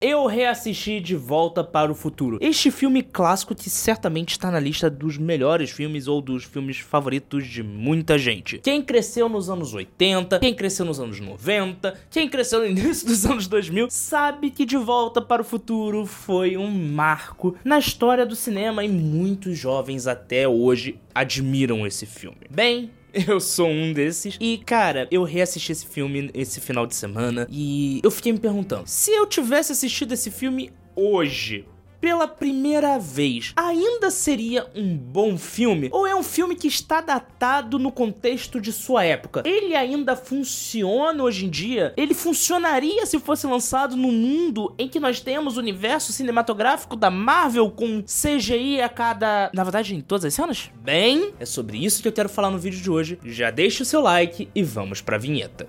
eu reassisti De Volta para o Futuro. Este filme clássico que certamente está na lista dos melhores filmes ou dos filmes favoritos de muita gente. Quem cresceu nos anos 80, quem cresceu nos anos 90, quem cresceu no início dos anos 2000, sabe que De Volta para o Futuro foi um marco na história do cinema e muitos jovens até hoje admiram esse filme. Bem, eu sou um desses. E, cara, eu reassisti esse filme esse final de semana e eu fiquei me perguntando: se eu tivesse assistido esse filme hoje, pela primeira vez, ainda seria um bom filme? Ou é um filme que está datado no contexto de sua época? Ele ainda funciona hoje em dia? Ele funcionaria se fosse lançado no mundo em que nós temos o universo cinematográfico da Marvel com CGI a cada. Na verdade, em todas as cenas? Bem, é sobre isso que eu quero falar no vídeo de hoje. Já deixa o seu like e vamos pra vinheta.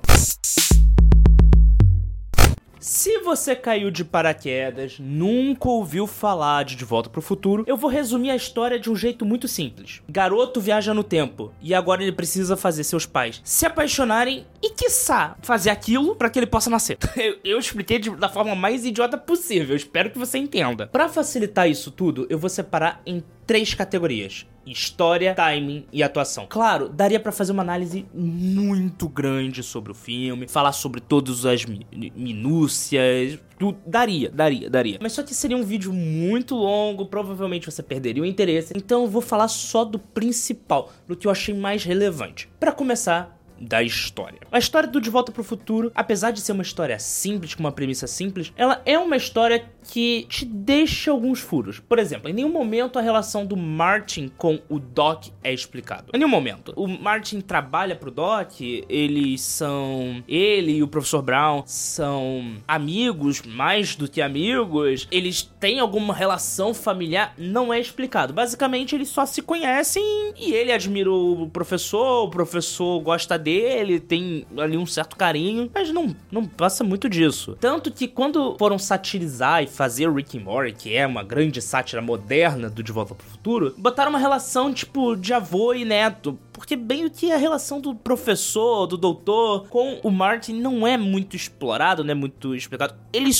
Se você caiu de paraquedas, nunca ouviu falar de De Volta para o Futuro, eu vou resumir a história de um jeito muito simples. Garoto viaja no tempo e agora ele precisa fazer seus pais se apaixonarem e, quiçá, fazer aquilo para que ele possa nascer. Eu, eu expliquei de, da forma mais idiota possível, espero que você entenda. Para facilitar isso tudo, eu vou separar em três categorias: história, timing e atuação. Claro, daria para fazer uma análise muito grande sobre o filme, falar sobre todas as mi minúcias. Daria, daria, daria. Mas só que seria um vídeo muito longo, provavelmente você perderia o interesse. Então eu vou falar só do principal, do que eu achei mais relevante. Para começar, da história. A história do De Volta para o Futuro, apesar de ser uma história simples, com uma premissa simples, ela é uma história que te deixa alguns furos. Por exemplo, em nenhum momento a relação do Martin com o Doc é explicado. Em nenhum momento. O Martin trabalha pro Doc, eles são. Ele e o Professor Brown são amigos, mais do que amigos. Eles têm alguma relação familiar, não é explicado. Basicamente, eles só se conhecem e ele admira o professor, o professor gosta dele, tem ali um certo carinho, mas não, não passa muito disso. Tanto que quando foram satirizar e fazer Rick and Morty, que é uma grande sátira moderna do De Volta pro Futuro, botaram uma relação tipo de avô e neto, porque bem o que a relação do professor, do doutor com o Martin não é muito explorado, não é muito explicado. Ele,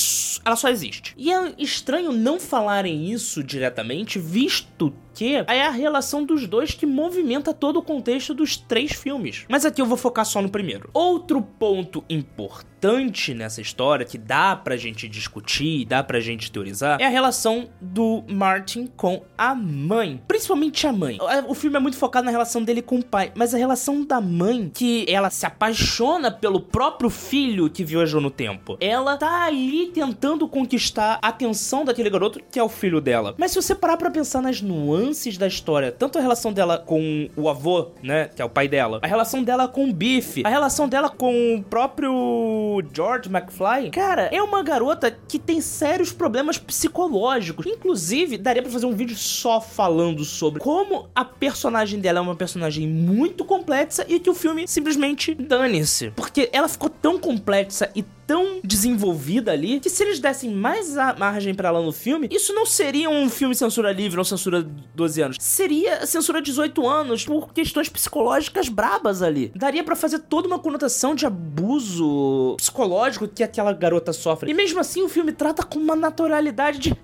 ela só existe. E é estranho não falarem isso diretamente, visto que é a relação dos dois que movimenta todo o contexto dos três filmes. Mas aqui eu vou focar só no primeiro. Outro ponto importante nessa história que dá pra gente discutir, dá pra gente teorizar, é a relação do Martin com a mãe. Principalmente a mãe. O filme é muito focado na relação dele com o pai, mas a relação da mãe, que ela se apaixona pelo próprio filho que viajou no tempo. Ela tá ali tentando conquistar a atenção daquele garoto que é o filho dela. Mas se você parar pra pensar nas nuances da história. Tanto a relação dela com o avô, né? Que é o pai dela. A relação dela com o Biff. A relação dela com o próprio George McFly. Cara, é uma garota que tem sérios problemas psicológicos. Inclusive, daria para fazer um vídeo só falando sobre como a personagem dela é uma personagem muito complexa e que o filme simplesmente dane-se. Porque ela ficou tão complexa e tão desenvolvida ali que se eles dessem mais margem para ela no filme, isso não seria um filme censura livre ou censura 12 anos. Seria censura 18 anos por questões psicológicas brabas ali. Daria para fazer toda uma conotação de abuso psicológico que aquela garota sofre. E mesmo assim o filme trata com uma naturalidade de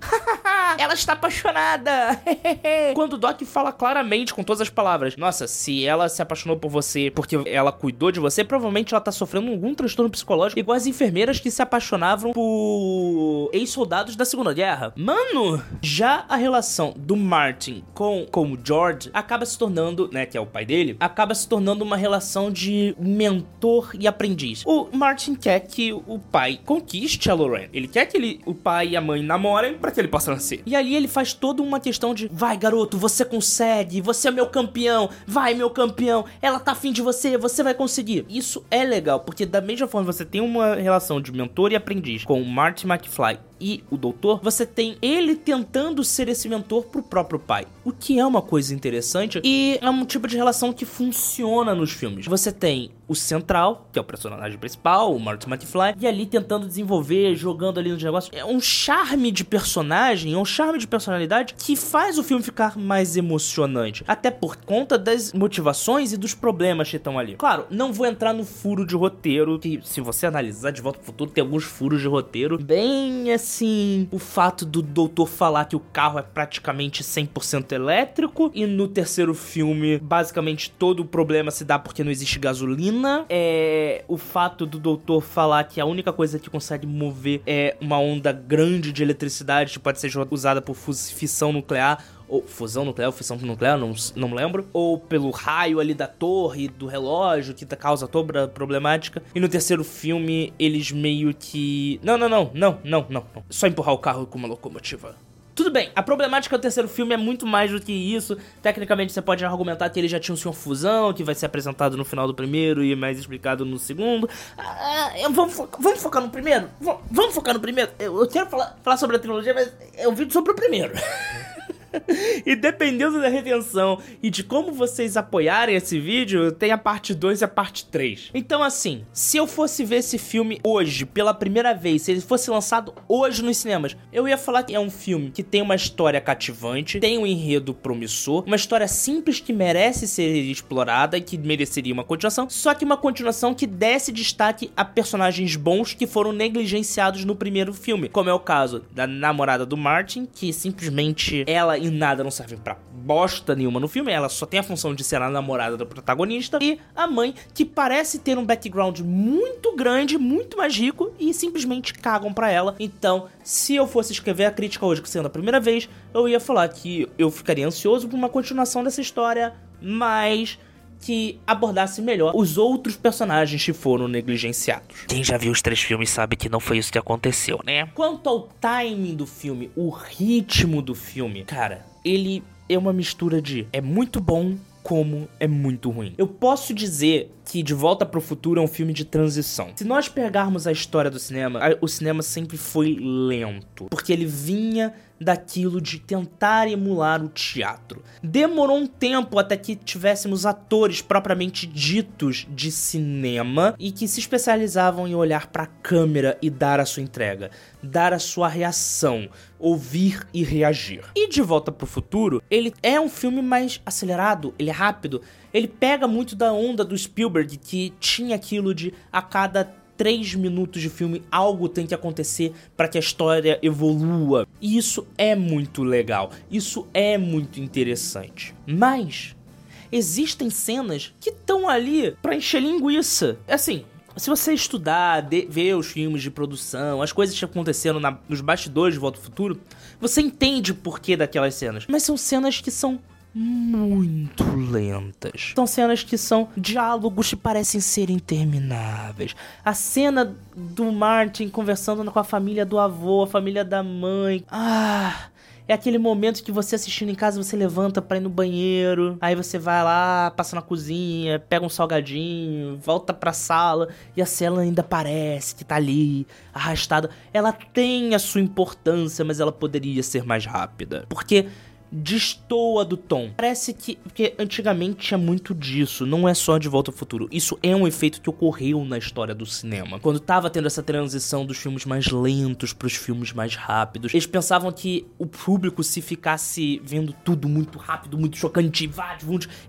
ela está apaixonada. Quando o Doc fala claramente com todas as palavras: "Nossa, se ela se apaixonou por você porque ela cuidou de você, provavelmente ela tá sofrendo algum transtorno psicológico igual as enfermeiras que se apaixonavam por ex-soldados da Segunda Guerra. Mano, já a relação do Martin com, com o George acaba se tornando, né, que é o pai dele, acaba se tornando uma relação de mentor e aprendiz. O Martin quer que o pai conquiste a Lorraine. Ele quer que ele, o pai e a mãe namorem para que ele possa nascer. E ali ele faz toda uma questão de: vai, garoto, você consegue, você é meu campeão, vai, meu campeão, ela tá afim de você, você vai conseguir. Isso é legal, porque da mesma forma você tem uma relação relação de mentor e aprendiz com Marty McFly e o doutor, você tem ele tentando ser esse mentor pro próprio pai. O que é uma coisa interessante e é um tipo de relação que funciona nos filmes. Você tem o central, que é o personagem principal, o Marty McFly, e ali tentando desenvolver, jogando ali nos negócios. É um charme de personagem, é um charme de personalidade que faz o filme ficar mais emocionante. Até por conta das motivações e dos problemas que estão ali. Claro, não vou entrar no furo de roteiro, que se você analisar de volta pro futuro, tem alguns furos de roteiro. Bem assim, o fato do doutor falar que o carro é praticamente 100% elétrico, e no terceiro filme, basicamente todo o problema se dá porque não existe gasolina. É o fato do doutor falar que a única coisa que consegue mover é uma onda grande de eletricidade que pode ser usada por fissão nuclear ou fusão nuclear, fissão nuclear, não, não lembro, ou pelo raio ali da torre, do relógio, que causa toda a problemática. E no terceiro filme, eles meio que. Não, não, não, não, não, não. Só empurrar o carro com uma locomotiva. Tudo bem, a problemática do terceiro filme é muito mais do que isso. Tecnicamente, você pode argumentar que ele já tinha um Senhor Fusão, que vai ser apresentado no final do primeiro e mais explicado no segundo. Ah, vamos, fo vamos focar no primeiro? V vamos focar no primeiro? Eu, eu quero falar, falar sobre a trilogia, mas um vídeo sobre o primeiro. e dependendo da retenção e de como vocês apoiarem esse vídeo, tem a parte 2 e a parte 3. Então assim, se eu fosse ver esse filme hoje, pela primeira vez, se ele fosse lançado hoje nos cinemas, eu ia falar que é um filme que tem uma história cativante, tem um enredo promissor, uma história simples que merece ser explorada e que mereceria uma continuação, só que uma continuação que desse destaque a personagens bons que foram negligenciados no primeiro filme, como é o caso da namorada do Martin, que simplesmente ela e nada não servem pra bosta nenhuma no filme, ela só tem a função de ser a namorada do protagonista, e a mãe, que parece ter um background muito grande, muito mais rico, e simplesmente cagam pra ela. Então, se eu fosse escrever a crítica hoje, sendo a primeira vez, eu ia falar que eu ficaria ansioso por uma continuação dessa história, mas que abordasse melhor os outros personagens que foram negligenciados. Quem já viu os três filmes sabe que não foi isso que aconteceu, né? Quanto ao timing do filme, o ritmo do filme, cara, ele é uma mistura de é muito bom como é muito ruim. Eu posso dizer que De Volta para o Futuro é um filme de transição. Se nós pegarmos a história do cinema, o cinema sempre foi lento, porque ele vinha daquilo de tentar emular o teatro. Demorou um tempo até que tivéssemos atores propriamente ditos de cinema e que se especializavam em olhar para a câmera e dar a sua entrega, dar a sua reação, ouvir e reagir. E De Volta para o Futuro, ele é um filme mais acelerado, ele é rápido, ele pega muito da onda do Spielberg que tinha aquilo de a cada três minutos de filme algo tem que acontecer para que a história evolua. E isso é muito legal, isso é muito interessante. Mas existem cenas que estão ali para encher linguiça. É assim, se você estudar, de, ver os filmes de produção, as coisas que aconteceram na, nos bastidores de Volta ao Futuro, você entende o porquê daquelas cenas. Mas são cenas que são muito lentas. São cenas que são diálogos que parecem ser intermináveis. A cena do Martin conversando com a família do avô, a família da mãe. Ah, é aquele momento que você assistindo em casa, você levanta para ir no banheiro, aí você vai lá, passa na cozinha, pega um salgadinho, volta pra sala e a cena ainda parece que tá ali, arrastada. Ela tem a sua importância, mas ela poderia ser mais rápida. Porque destoa do tom. Parece que. Porque antigamente tinha muito disso, não é só de Volta ao Futuro. Isso é um efeito que ocorreu na história do cinema. Quando tava tendo essa transição dos filmes mais lentos para os filmes mais rápidos, eles pensavam que o público, se ficasse vendo tudo muito rápido, muito chocante,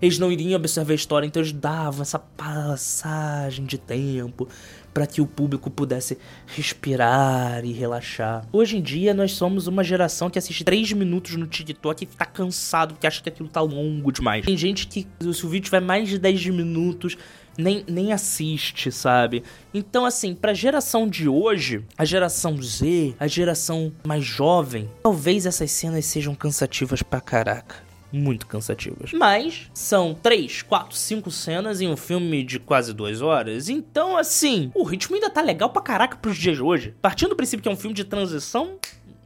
eles não iriam absorver a história, então eles davam essa passagem de tempo para que o público pudesse respirar e relaxar. Hoje em dia, nós somos uma geração que assiste 3 minutos no TikTok e tá cansado porque acha que aquilo tá longo demais. Tem gente que, se o vídeo tiver mais de 10 minutos, nem, nem assiste, sabe? Então, assim, pra geração de hoje, a geração Z, a geração mais jovem, talvez essas cenas sejam cansativas pra caraca muito cansativas. Mas são três, quatro, cinco cenas em um filme de quase duas horas. Então, assim, o ritmo ainda tá legal pra caraca pros dias de hoje. Partindo do princípio que é um filme de transição,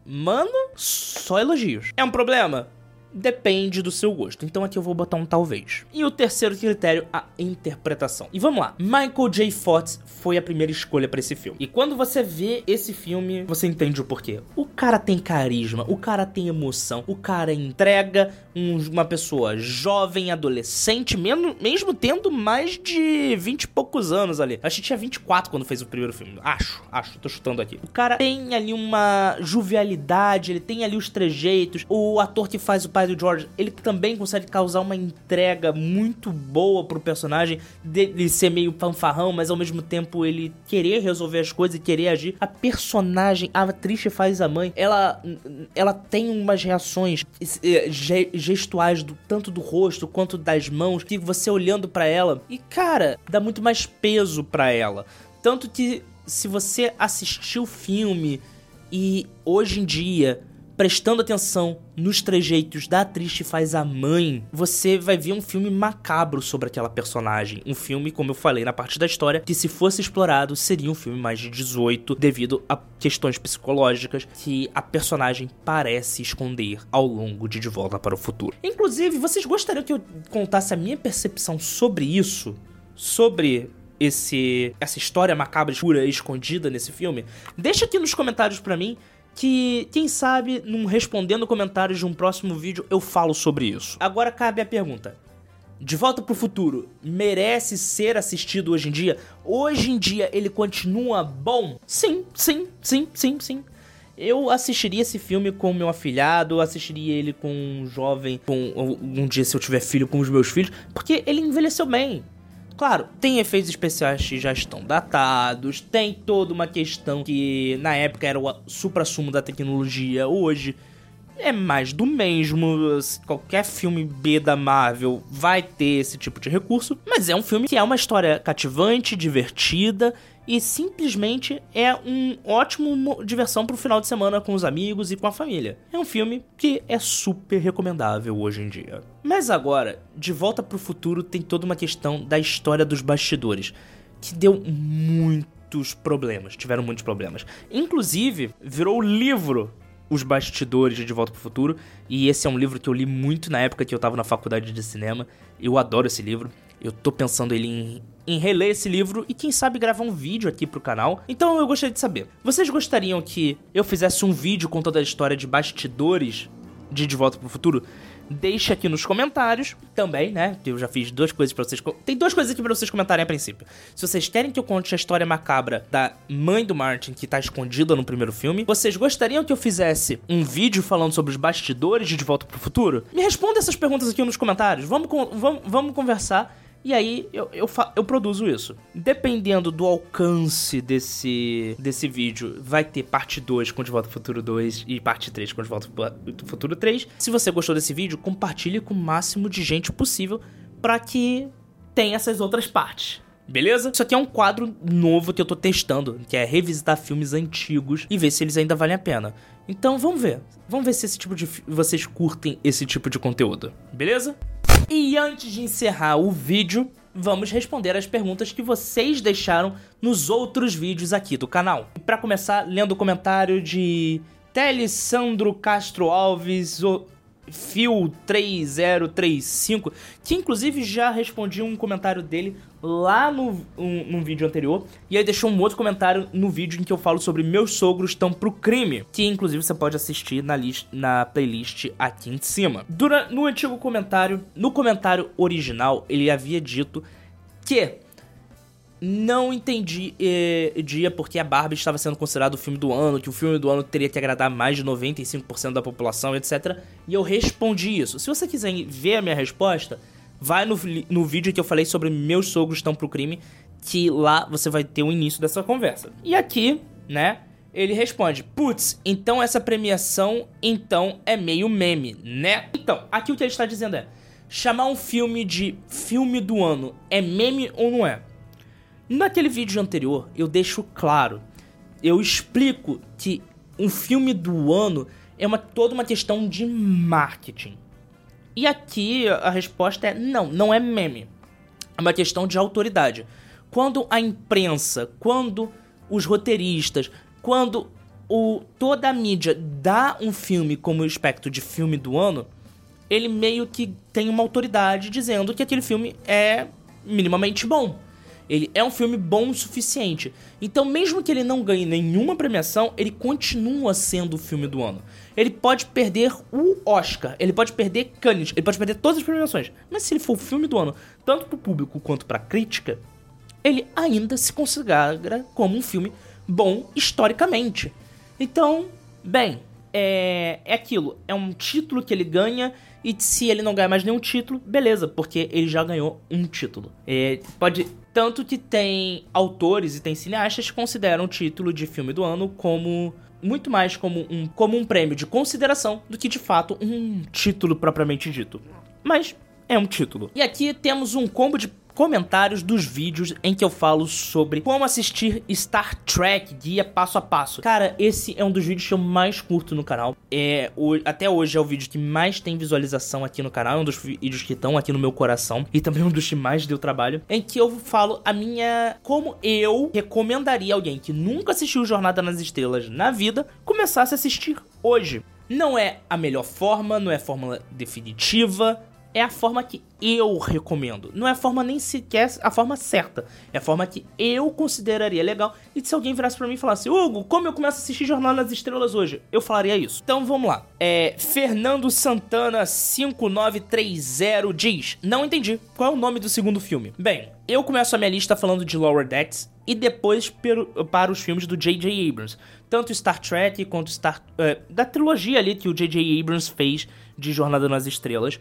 mano, só elogios. É um problema? Depende do seu gosto. Então aqui eu vou botar um talvez. E o terceiro critério, a interpretação. E vamos lá. Michael J. Fox foi a primeira escolha para esse filme. E quando você vê esse filme, você entende o porquê. O cara tem carisma, o cara tem emoção, o cara entrega um, uma pessoa jovem, adolescente, mesmo, mesmo tendo mais de 20 e poucos anos ali. Acho que tinha 24 quando fez o primeiro filme. Acho, acho, tô chutando aqui. O cara tem ali uma jovialidade, ele tem ali os trejeitos. O ator que faz o pai do George, ele também consegue causar uma entrega muito boa pro personagem, dele ser meio fanfarrão, mas ao mesmo tempo ele querer resolver as coisas e querer agir. A personagem, a atriz que faz a mãe, ela, ela tem umas reações eh, gestuais do, tanto do rosto quanto das mãos que você olhando para ela e cara dá muito mais peso para ela tanto que se você assistiu o filme e hoje em dia prestando atenção nos trejeitos da atriz que faz a mãe, você vai ver um filme macabro sobre aquela personagem. Um filme, como eu falei na parte da história, que se fosse explorado seria um filme mais de 18, devido a questões psicológicas que a personagem parece esconder ao longo de De Volta para o Futuro. Inclusive, vocês gostariam que eu contasse a minha percepção sobre isso? Sobre esse essa história macabra, escura, escondida nesse filme? Deixa aqui nos comentários para mim que, quem sabe, num respondendo comentários de um próximo vídeo, eu falo sobre isso. Agora cabe a pergunta. De Volta pro Futuro merece ser assistido hoje em dia? Hoje em dia ele continua bom? Sim, sim, sim, sim, sim. Eu assistiria esse filme com meu afilhado, assistiria ele com um jovem, com um dia se eu tiver filho com os meus filhos, porque ele envelheceu bem. Claro, tem efeitos especiais que já estão datados, tem toda uma questão que na época era o supra-sumo da tecnologia, hoje é mais do mesmo. Qualquer filme B da Marvel vai ter esse tipo de recurso, mas é um filme que é uma história cativante, divertida e simplesmente é um ótimo diversão pro final de semana com os amigos e com a família. É um filme que é super recomendável hoje em dia. Mas agora, De Volta pro Futuro tem toda uma questão da história dos bastidores, que deu muitos problemas, tiveram muitos problemas. Inclusive, virou livro os Bastidores de De Volta pro Futuro. E esse é um livro que eu li muito na época que eu tava na faculdade de cinema. Eu adoro esse livro. Eu tô pensando ele em, em reler esse livro e quem sabe gravar um vídeo aqui pro canal. Então eu gostaria de saber, vocês gostariam que eu fizesse um vídeo contando a história de bastidores de De Volta pro Futuro? Deixe aqui nos comentários também, né? Eu já fiz duas coisas para vocês. Tem duas coisas aqui para vocês comentarem a princípio. Se vocês querem que eu conte a história macabra da mãe do Martin que tá escondida no primeiro filme, vocês gostariam que eu fizesse um vídeo falando sobre os bastidores de De Volta pro Futuro? Me responda essas perguntas aqui nos comentários. Vamos, vamos, vamos conversar e aí eu, eu, eu, produzo isso. Dependendo do alcance desse, desse vídeo, vai ter parte 2 com De Volta ao Futuro 2 e parte 3 com De Volta ao Futuro 3. Se você gostou desse vídeo, compartilhe com o máximo de gente possível para que tenha essas outras partes. Beleza? Isso aqui é um quadro novo que eu tô testando, que é revisitar filmes antigos e ver se eles ainda valem a pena. Então vamos ver. Vamos ver se esse tipo de vocês curtem esse tipo de conteúdo. Beleza? E antes de encerrar o vídeo, vamos responder as perguntas que vocês deixaram nos outros vídeos aqui do canal. Para começar, lendo o comentário de Telissandro Castro Alves, Fio 3035, que inclusive já respondi um comentário dele lá no um, num vídeo anterior, e aí deixou um outro comentário no vídeo em que eu falo sobre meus sogros estão pro crime, que inclusive você pode assistir na, list, na playlist aqui em cima. Durante, no antigo comentário, no comentário original, ele havia dito que não entendi eh, dia porque a Barbie estava sendo considerado o filme do ano, que o filme do ano teria que agradar mais de 95% da população, etc. E eu respondi isso. Se você quiser ver a minha resposta, vai no, no vídeo que eu falei sobre meus sogros estão pro crime, que lá você vai ter o início dessa conversa. E aqui, né, ele responde: Putz, então essa premiação então é meio meme, né? Então, aqui o que ele está dizendo é: chamar um filme de filme do ano é meme ou não é? Naquele vídeo anterior, eu deixo claro, eu explico que um filme do ano é uma, toda uma questão de marketing. E aqui a resposta é não, não é meme. É uma questão de autoridade. Quando a imprensa, quando os roteiristas, quando o, toda a mídia dá um filme como aspecto de filme do ano, ele meio que tem uma autoridade dizendo que aquele filme é minimamente bom. Ele é um filme bom o suficiente. Então, mesmo que ele não ganhe nenhuma premiação, ele continua sendo o filme do ano. Ele pode perder o Oscar, ele pode perder Cannes, ele pode perder todas as premiações. Mas se ele for o filme do ano, tanto pro público quanto pra crítica, ele ainda se considera como um filme bom historicamente. Então, bem, é, é aquilo. É um título que ele ganha. E se ele não ganhar mais nenhum título, beleza, porque ele já ganhou um título. É, pode. Tanto que tem autores e tem cineastas que consideram o título de filme do ano como. Muito mais como um, como um prêmio de consideração do que de fato um título propriamente dito. Mas é um título. E aqui temos um combo de comentários dos vídeos em que eu falo sobre como assistir Star Trek guia passo a passo. Cara, esse é um dos vídeos que eu mais curto no canal. É, o, até hoje é o vídeo que mais tem visualização aqui no canal, é um dos vídeos que estão aqui no meu coração e também um dos que mais deu trabalho, em que eu falo a minha como eu recomendaria alguém que nunca assistiu Jornada nas Estrelas na vida começasse a assistir hoje. Não é a melhor forma, não é a fórmula definitiva, é a forma que eu recomendo. Não é a forma nem sequer a forma certa. É a forma que eu consideraria legal. E se alguém virasse para mim e falasse, Hugo, como eu começo a assistir Jornada das Estrelas hoje? Eu falaria isso. Então vamos lá. É, Fernando Santana 5930 diz: Não entendi. Qual é o nome do segundo filme? Bem, eu começo a minha lista falando de Lower Decks e depois para os filmes do J.J. Abrams. Tanto Star Trek quanto Star. Uh, da trilogia ali que o J.J. Abrams fez de Jornada nas Estrelas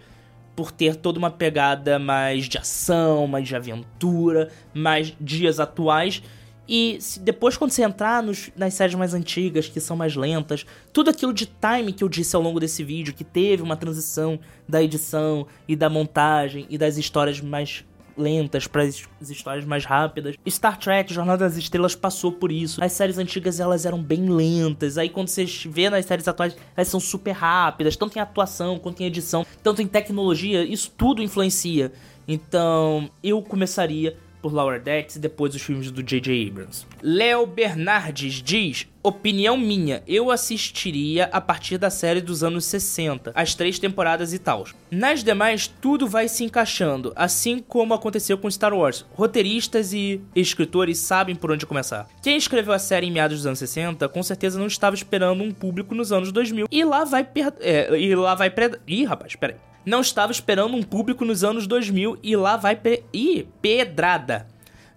por ter toda uma pegada mais de ação, mais de aventura, mais dias atuais. E depois, quando você entrar nos, nas séries mais antigas, que são mais lentas, tudo aquilo de time que eu disse ao longo desse vídeo, que teve uma transição da edição e da montagem e das histórias mais lentas para as histórias mais rápidas. Star Trek, Jornada das Estrelas passou por isso. As séries antigas elas eram bem lentas. Aí quando você vê nas séries atuais, elas são super rápidas, tanto em atuação quanto em edição, tanto em tecnologia, isso tudo influencia. Então, eu começaria por Lower Decks e depois os filmes do J.J. Abrams. Léo Bernardes diz: Opinião minha, eu assistiria a partir da série dos anos 60, as três temporadas e tal. Nas demais, tudo vai se encaixando, assim como aconteceu com Star Wars. Roteiristas e escritores sabem por onde começar. Quem escreveu a série em meados dos anos 60, com certeza não estava esperando um público nos anos 2000. E lá vai. Per... É, e lá vai. Pre... Ih, rapaz, peraí não estava esperando um público nos anos 2000 e lá vai pe Ih, pedrada.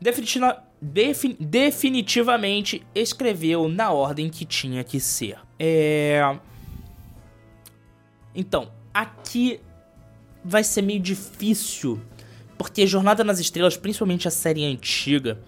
Definitiva defin definitivamente escreveu na ordem que tinha que ser. É. Então, aqui vai ser meio difícil, porque Jornada nas Estrelas, principalmente a série antiga,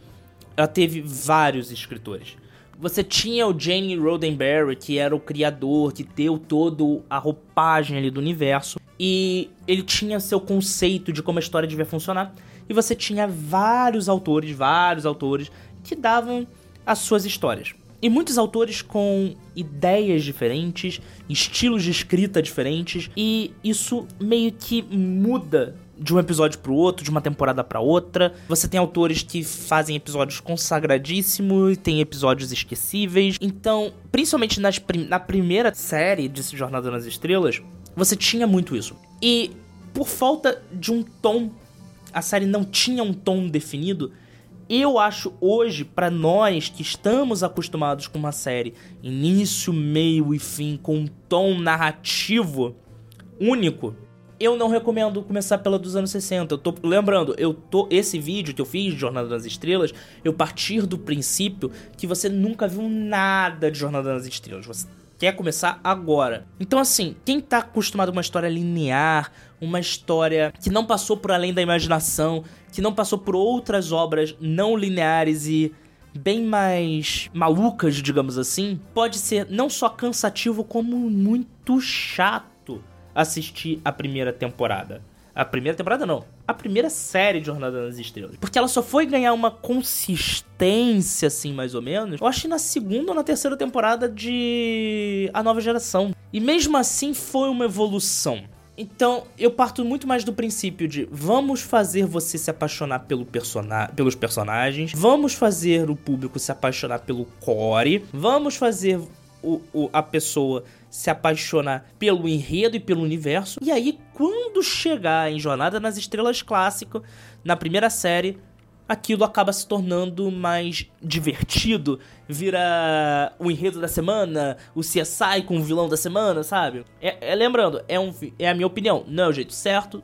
ela teve vários escritores. Você tinha o Jane Roddenberry, que era o criador, que deu toda a roupagem ali do universo e ele tinha seu conceito de como a história devia funcionar. E você tinha vários autores, vários autores que davam as suas histórias. E muitos autores com ideias diferentes, estilos de escrita diferentes, e isso meio que muda de um episódio para o outro, de uma temporada para outra. Você tem autores que fazem episódios consagradíssimos, tem episódios esquecíveis. Então, principalmente nas, na primeira série de Jornada nas Estrelas, você tinha muito isso. E por falta de um tom, a série não tinha um tom definido. Eu acho hoje, para nós que estamos acostumados com uma série início, meio e fim, com um tom narrativo único, eu não recomendo começar pela dos anos 60. Eu tô lembrando, eu tô esse vídeo que eu fiz de Jornada das Estrelas, eu partir do princípio que você nunca viu nada de Jornada das Estrelas. Você quer começar agora. Então, assim, quem tá acostumado com uma história linear, uma história que não passou por além da imaginação, que não passou por outras obras não lineares e bem mais malucas, digamos assim, pode ser não só cansativo, como muito chato assistir a primeira temporada. A primeira temporada não. A primeira série de Jornada nas Estrelas. Porque ela só foi ganhar uma consistência, assim, mais ou menos. Eu acho que na segunda ou na terceira temporada de A Nova Geração. E mesmo assim foi uma evolução. Então, eu parto muito mais do princípio de vamos fazer você se apaixonar pelo persona pelos personagens, vamos fazer o público se apaixonar pelo core, vamos fazer o, o, a pessoa se apaixonar pelo enredo e pelo universo. E aí, quando chegar em Jornada nas Estrelas Clássico, na primeira série, aquilo acaba se tornando mais divertido, vira o enredo da semana, o CSI com o vilão da semana, sabe? É, é lembrando, é, um, é a minha opinião, não é o jeito certo,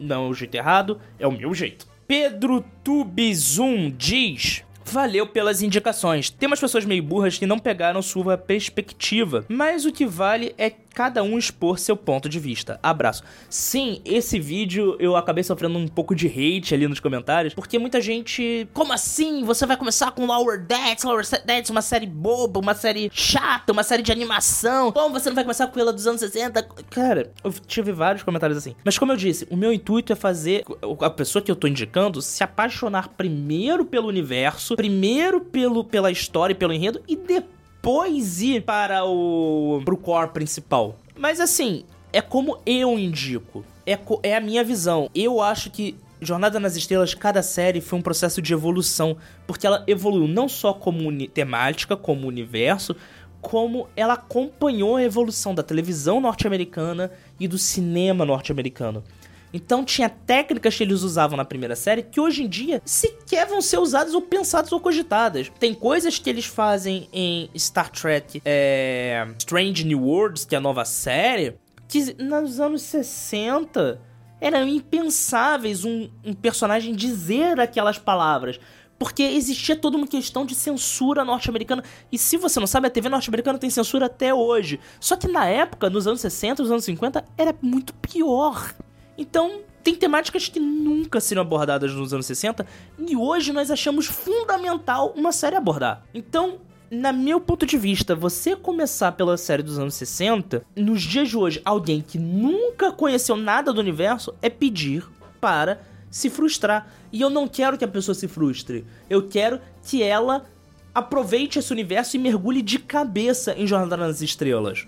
não, é o jeito errado, é o meu jeito. Pedro Tubizum diz: Valeu pelas indicações. Tem umas pessoas meio burras que não pegaram sua perspectiva, mas o que vale é cada um expor seu ponto de vista. Abraço. Sim, esse vídeo eu acabei sofrendo um pouco de hate ali nos comentários, porque muita gente. Como assim? Você vai começar com Lower Decks? Lower Decks, uma série boba, uma série chata, uma série de animação. Como você não vai começar com ela dos anos 60? Cara, eu tive vários comentários assim. Mas como eu disse, o meu intuito é fazer a pessoa que eu tô indicando se apaixonar primeiro pelo universo, primeiro pelo, pela história e pelo enredo, e depois depois ir para o pro core principal. Mas assim, é como eu indico. É, é a minha visão. Eu acho que Jornada nas Estrelas, cada série foi um processo de evolução, porque ela evoluiu não só como temática, como universo, como ela acompanhou a evolução da televisão norte-americana e do cinema norte-americano. Então tinha técnicas que eles usavam na primeira série que hoje em dia sequer vão ser usadas ou pensadas ou cogitadas. Tem coisas que eles fazem em Star Trek é, Strange New Worlds, que é a nova série, que nos anos 60 eram impensáveis um, um personagem dizer aquelas palavras porque existia toda uma questão de censura norte-americana. E se você não sabe, a TV norte-americana tem censura até hoje. Só que na época, nos anos 60, nos anos 50, era muito pior. Então, tem temáticas que nunca seriam abordadas nos anos 60 e hoje nós achamos fundamental uma série abordar. Então, na meu ponto de vista, você começar pela série dos anos 60, nos dias de hoje, alguém que nunca conheceu nada do universo é pedir para se frustrar. E eu não quero que a pessoa se frustre. Eu quero que ela aproveite esse universo e mergulhe de cabeça em Jornada nas Estrelas.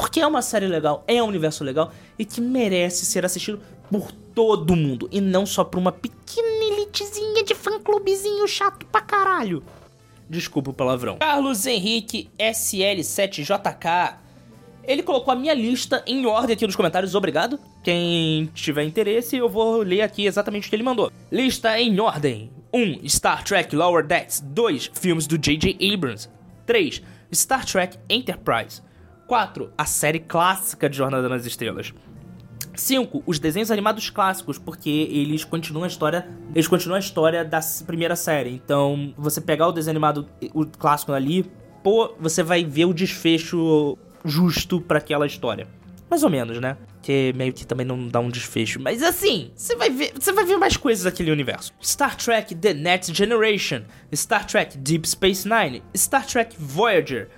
Porque é uma série legal, é um universo legal e que merece ser assistido por todo mundo e não só por uma pequena elitezinha de fã-clubezinho chato pra caralho. Desculpa o palavrão. Carlos Henrique SL7JK. Ele colocou a minha lista em ordem aqui nos comentários, obrigado. Quem tiver interesse, eu vou ler aqui exatamente o que ele mandou. Lista em ordem: 1. Star Trek Lower Decks. 2. Filmes do J.J. Abrams. 3. Star Trek Enterprise. 4. A série clássica de Jornada nas Estrelas. 5. Os desenhos animados clássicos, porque eles continuam a história. Eles continuam a história da primeira série. Então, você pegar o desenho animado, o clássico ali, pô, você vai ver o desfecho justo para aquela história. Mais ou menos, né? Que meio que também não dá um desfecho. Mas assim, você vai ver, você vai ver mais coisas daquele universo. Star Trek The Next Generation, Star Trek Deep Space Nine, Star Trek Voyager.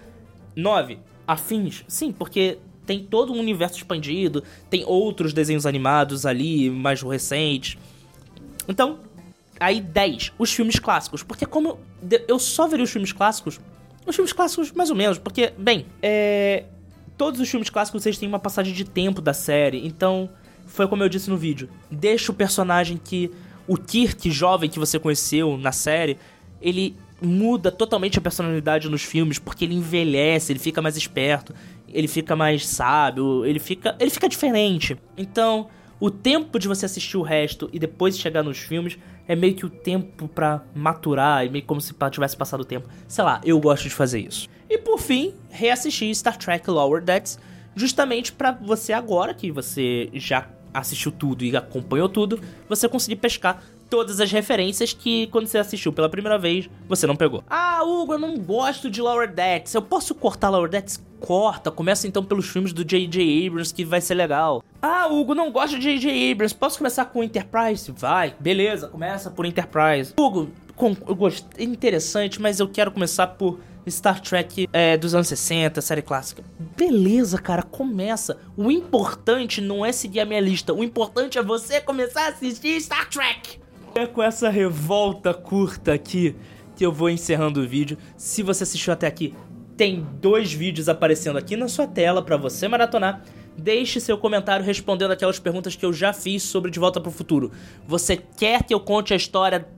9 afins. Sim, porque tem todo um universo expandido, tem outros desenhos animados ali, mais recentes. Então, aí 10, os filmes clássicos. Porque como eu só veria os filmes clássicos, os filmes clássicos mais ou menos, porque, bem, é... Todos os filmes clássicos eles têm uma passagem de tempo da série, então foi como eu disse no vídeo. Deixa o personagem que o Kirk jovem que você conheceu na série, ele muda totalmente a personalidade nos filmes, porque ele envelhece, ele fica mais esperto, ele fica mais sábio, ele fica, ele fica diferente. Então, o tempo de você assistir o resto e depois chegar nos filmes é meio que o tempo para maturar, é meio como se tivesse passado o tempo. Sei lá, eu gosto de fazer isso. E por fim, reassistir Star Trek Lower Decks, justamente para você agora que você já assistiu tudo e acompanhou tudo, você conseguir pescar todas as referências que quando você assistiu pela primeira vez, você não pegou. Ah, Hugo, eu não gosto de Lower Decks. Eu posso cortar Lower Decks? Corta. Começa então pelos filmes do J.J. Abrams que vai ser legal. Ah, Hugo, não gosto de J.J. Abrams. Posso começar com Enterprise? Vai. Beleza, começa por Enterprise. Hugo, com, eu gosto, é interessante, mas eu quero começar por Star Trek é, dos anos 60, série clássica. Beleza, cara, começa. O importante não é seguir a minha lista, o importante é você começar a assistir Star Trek. É com essa revolta curta aqui que eu vou encerrando o vídeo. Se você assistiu até aqui, tem dois vídeos aparecendo aqui na sua tela para você maratonar. Deixe seu comentário respondendo aquelas perguntas que eu já fiz sobre De Volta para o Futuro. Você quer que eu conte a história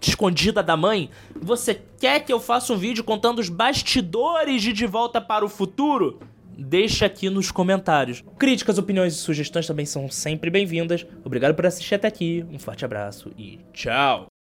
escondida da mãe? Você quer que eu faça um vídeo contando os bastidores de De Volta para o Futuro? Deixa aqui nos comentários. Críticas, opiniões e sugestões também são sempre bem-vindas. Obrigado por assistir até aqui. Um forte abraço e tchau!